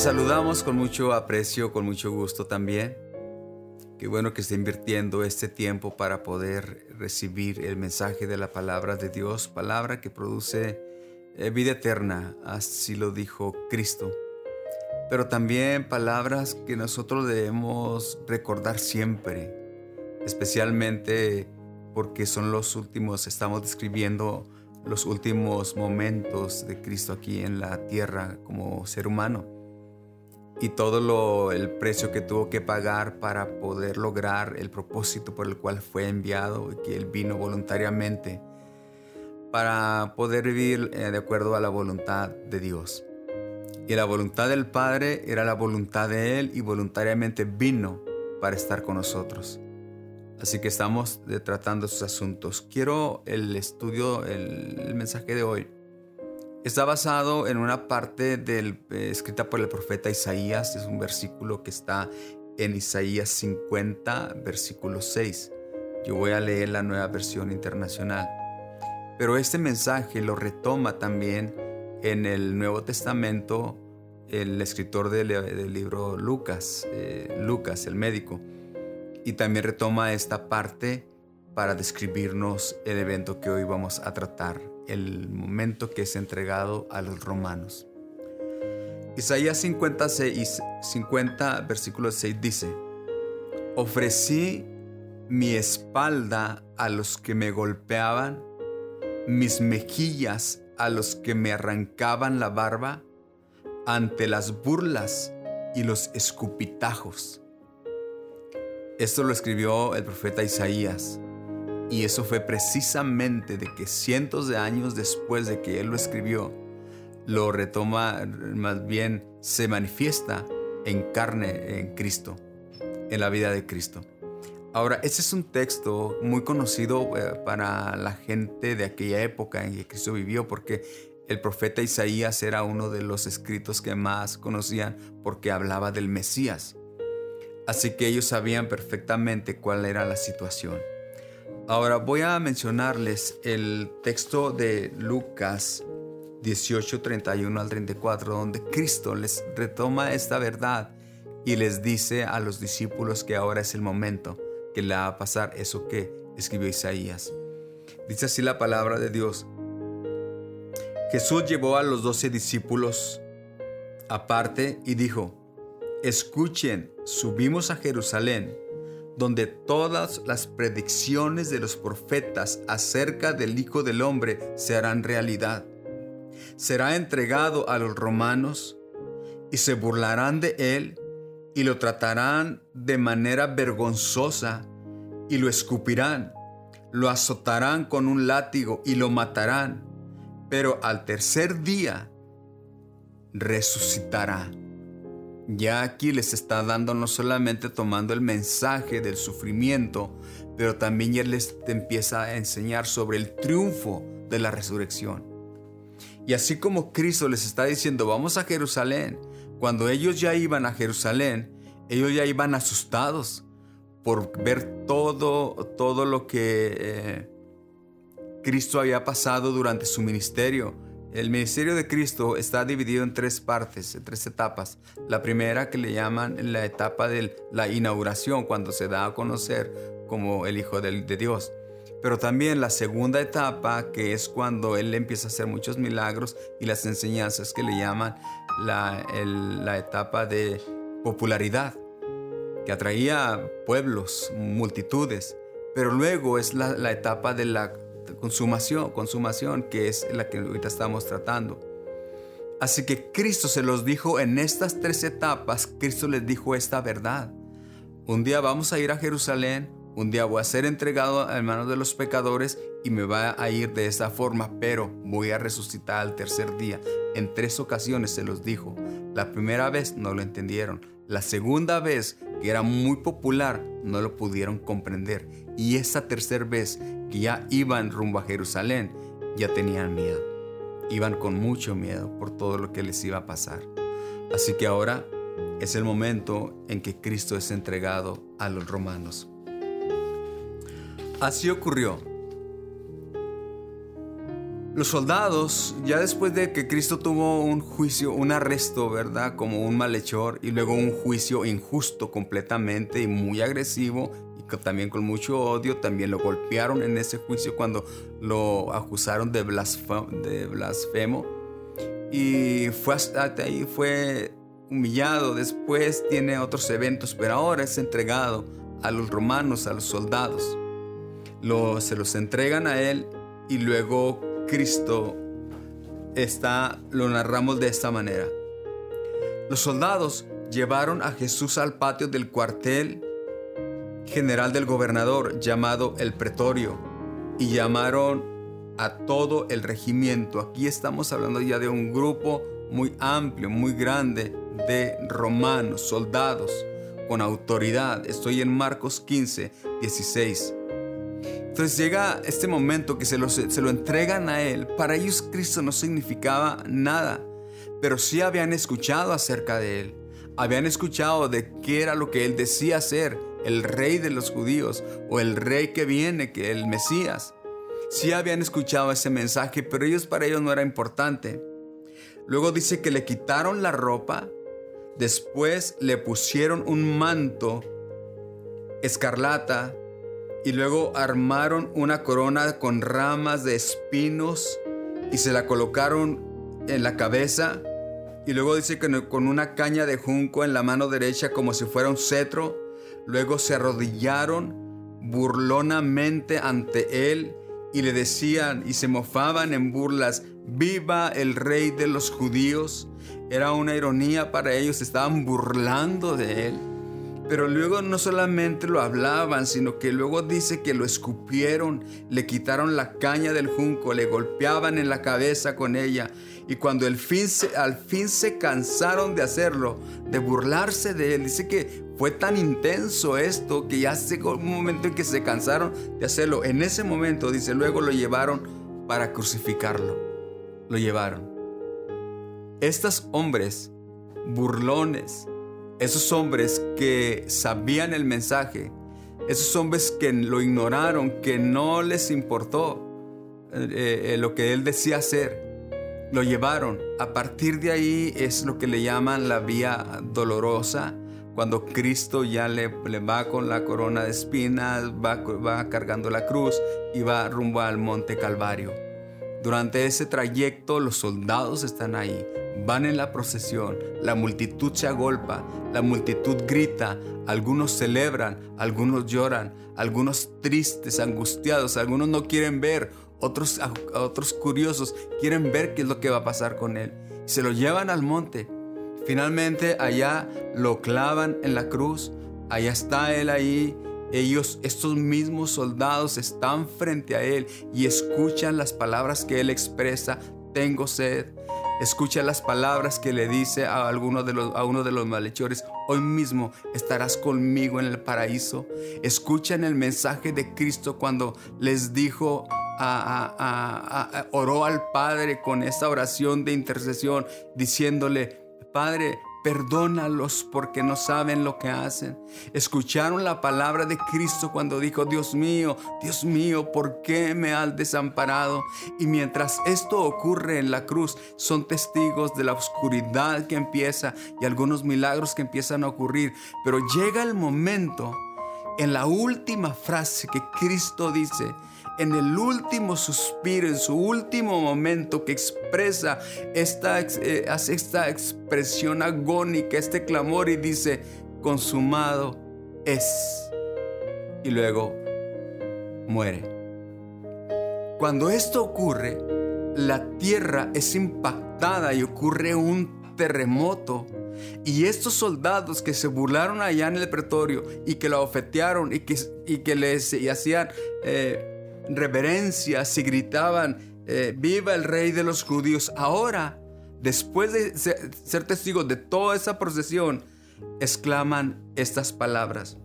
Saludamos con mucho aprecio, con mucho gusto también. Qué bueno que esté invirtiendo este tiempo para poder recibir el mensaje de la palabra de Dios, palabra que produce eh, vida eterna, así lo dijo Cristo. Pero también palabras que nosotros debemos recordar siempre, especialmente porque son los últimos, estamos describiendo los últimos momentos de Cristo aquí en la tierra como ser humano y todo lo, el precio que tuvo que pagar para poder lograr el propósito por el cual fue enviado y que él vino voluntariamente para poder vivir eh, de acuerdo a la voluntad de Dios. Y la voluntad del Padre era la voluntad de Él y voluntariamente vino para estar con nosotros. Así que estamos tratando esos asuntos. Quiero el estudio, el mensaje de hoy Está basado en una parte del, eh, escrita por el profeta Isaías, es un versículo que está en Isaías 50, versículo 6. Yo voy a leer la nueva versión internacional. Pero este mensaje lo retoma también en el Nuevo Testamento el escritor del, libro Lucas, eh, Lucas el médico. Y también retoma esta parte para describirnos el evento que hoy vamos a tratar el momento que es entregado a los romanos. Isaías 56, 50, versículo 6 dice, ofrecí mi espalda a los que me golpeaban, mis mejillas a los que me arrancaban la barba, ante las burlas y los escupitajos. Esto lo escribió el profeta Isaías. Y eso fue precisamente de que cientos de años después de que él lo escribió, lo retoma, más bien se manifiesta en carne en Cristo, en la vida de Cristo. Ahora, ese es un texto muy conocido eh, para la gente de aquella época en que Cristo vivió, porque el profeta Isaías era uno de los escritos que más conocían porque hablaba del Mesías. Así que ellos sabían perfectamente cuál era la situación. Ahora voy a mencionarles el texto de Lucas 18, 31 al 34, donde Cristo les retoma esta verdad y les dice a los discípulos que ahora es el momento que le va a pasar eso que escribió Isaías. Dice así la palabra de Dios. Jesús llevó a los doce discípulos aparte y dijo, escuchen, subimos a Jerusalén donde todas las predicciones de los profetas acerca del Hijo del Hombre se harán realidad. Será entregado a los romanos y se burlarán de él y lo tratarán de manera vergonzosa y lo escupirán, lo azotarán con un látigo y lo matarán, pero al tercer día resucitará. Ya aquí les está dando no solamente tomando el mensaje del sufrimiento, pero también ya les empieza a enseñar sobre el triunfo de la resurrección. Y así como Cristo les está diciendo, vamos a Jerusalén, cuando ellos ya iban a Jerusalén, ellos ya iban asustados por ver todo, todo lo que eh, Cristo había pasado durante su ministerio el ministerio de Cristo está dividido en tres partes, en tres etapas. La primera que le llaman la etapa de la inauguración, cuando se da a conocer como el Hijo de, Dios. Pero también la segunda etapa, que es cuando Él empieza a hacer muchos milagros y las enseñanzas que le llaman la, etapa de popularidad, que atraía pueblos, multitudes. Pero luego es la, la etapa de la consumación, consumación, que es la que ahorita estamos tratando. Así que Cristo se los dijo en estas tres etapas, Cristo les dijo esta verdad. Un día vamos a ir a Jerusalén, un día voy a ser entregado a manos de los pecadores y me va a ir de esta forma, pero voy a resucitar al tercer día. En tres ocasiones se los dijo. La primera vez no lo entendieron. La segunda vez, que era muy popular, no lo pudieron comprender. Y esa tercera vez, que ya iban rumbo a Jerusalén, ya tenían miedo. Iban con mucho miedo por todo lo que les iba a pasar. Así que ahora es el momento en que Cristo es entregado a los romanos. Así ocurrió. Los soldados, ya después de que Cristo tuvo un juicio, un arresto, ¿verdad? Como un malhechor y luego un juicio injusto completamente y muy agresivo y también con mucho odio, también lo golpearon en ese juicio cuando lo acusaron de, de blasfemo y fue hasta ahí, fue humillado, después tiene otros eventos, pero ahora es entregado a los romanos, a los soldados. Lo, se los entregan a él y luego Cristo está, lo narramos de esta manera. Los soldados llevaron a Jesús al patio del cuartel general del gobernador llamado el pretorio y llamaron a todo el regimiento. Aquí estamos hablando ya de un grupo muy amplio, muy grande de romanos, soldados con autoridad. Estoy en Marcos 15, 16. Entonces llega este momento que se lo, se lo entregan a él. Para ellos Cristo no significaba nada, pero sí habían escuchado acerca de él. Habían escuchado de qué era lo que él decía ser, el rey de los judíos o el rey que viene, que el Mesías. Sí habían escuchado ese mensaje, pero ellos para ellos no era importante. Luego dice que le quitaron la ropa, después le pusieron un manto escarlata y luego armaron una corona con ramas de espinos y se la colocaron en la cabeza. Y luego dice que con una caña de junco en la mano derecha como si fuera un cetro. Luego se arrodillaron burlonamente ante él y le decían y se mofaban en burlas, viva el rey de los judíos. Era una ironía para ellos, estaban burlando de él. Pero luego no solamente lo hablaban, sino que luego dice que lo escupieron, le quitaron la caña del junco, le golpeaban en la cabeza con ella. Y cuando al fin se cansaron de hacerlo, de burlarse de él, dice que fue tan intenso esto que ya llegó un momento en que se cansaron de hacerlo. En ese momento, dice, luego lo llevaron para crucificarlo. Lo llevaron. Estos hombres burlones, esos hombres que sabían el mensaje, esos hombres que lo ignoraron, que no les importó eh, eh, lo que él decía hacer, lo llevaron. A partir de ahí es lo que le llaman la vía dolorosa, cuando Cristo ya le, va con la corona de espinas, va, va cargando la cruz y va rumbo al monte Calvario. Durante ese trayecto los soldados están ahí, Van en la procesión, la multitud se agolpa, la multitud grita, algunos celebran, algunos lloran, algunos tristes, angustiados, algunos no quieren ver, otros, otros curiosos quieren ver qué es lo que va a pasar con él. Se lo llevan al monte. Finalmente allá lo clavan en la cruz, allá está él ahí. Ellos, estos mismos soldados, están frente a él y escuchan las palabras que él expresa. Tengo sed, Escucha las palabras que le dice a, alguno de los, a uno de los malhechores, hoy mismo estarás conmigo en el paraíso. Escuchan el mensaje de Cristo cuando les dijo, oró al Padre con esa oración de intercesión, diciéndole, Padre, Perdónalos porque no saben lo que hacen. Escucharon la palabra de Cristo cuando dijo, Dios mío, Dios mío, ¿por qué me has desamparado? Y mientras esto ocurre en la cruz, son testigos de la oscuridad que empieza y algunos milagros que empiezan a ocurrir. Pero llega el momento, en la última frase que Cristo dice, en el último suspiro, en su último momento que expresa esta, eh, hace esta expresión agónica, este clamor y dice, consumado es. Y luego muere. Cuando esto ocurre, la tierra es impactada y ocurre un terremoto. Y estos soldados que se burlaron allá en el pretorio y que lo ofetearon y que, y que y hacían eh, reverencias y gritaban, eh, viva el rey de los judíos. Ahora, después de ser, testigos de toda esa procesión, exclaman estas palabras.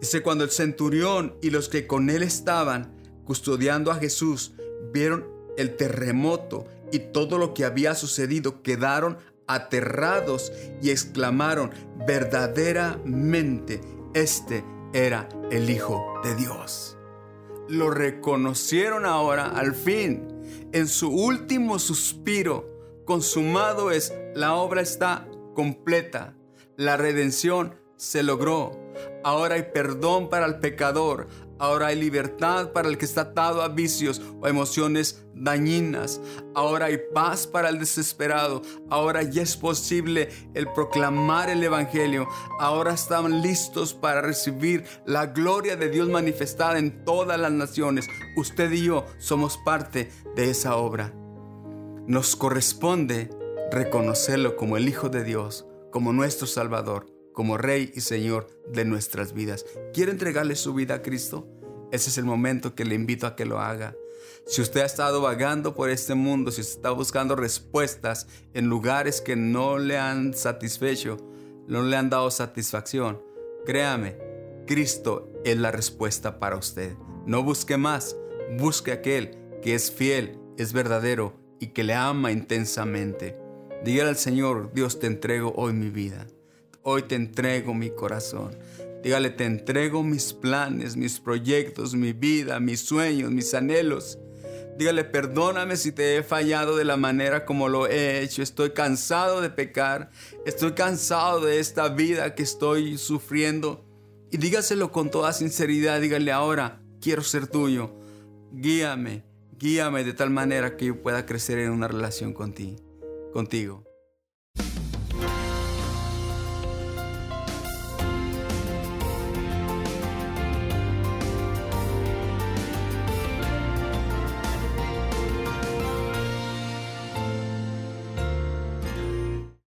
Dice, cuando el centurión y los que con él estaban custodiando a Jesús vieron el terremoto y todo lo que había sucedido, quedaron aterrados y exclamaron, verdaderamente, este era el Hijo de Dios lo reconocieron ahora al fin. en su último suspiro, consumado es, la obra está completa, la redención se logró. Ahora hay perdón para el pecador, Ahora hay libertad para el que está atado a vicios o emociones dañinas. Ahora hay paz para el desesperado. Ahora ya es posible el proclamar el Evangelio. Ahora están listos para recibir la gloria de Dios manifestada en todas las naciones. Usted y yo somos parte de esa obra. Nos corresponde reconocerlo como el Hijo de Dios, como nuestro Salvador como Rey y Señor de nuestras vidas. ¿Quiere entregarle su vida a Cristo? Ese es el momento que le invito a que lo haga. Si usted ha estado vagando por este mundo, si está buscando respuestas en lugares que no le han satisfecho, no le han dado satisfacción, créame, Cristo es la respuesta para usted. No busque más, busque aquel que es fiel, es verdadero y que le ama intensamente. Dígale al Señor, Dios te entrego hoy mi vida. Hoy te entrego mi corazón. Dígale, te entrego mis planes, mis proyectos, mi vida, mis sueños, mis anhelos. Dígale, perdóname si te he fallado de la manera como lo he hecho. Estoy cansado de pecar. Estoy cansado de esta vida que estoy sufriendo. Y dígaselo con toda sinceridad. Dígale ahora, quiero ser tuyo. Guíame, guíame de tal manera que yo pueda crecer en una relación contigo.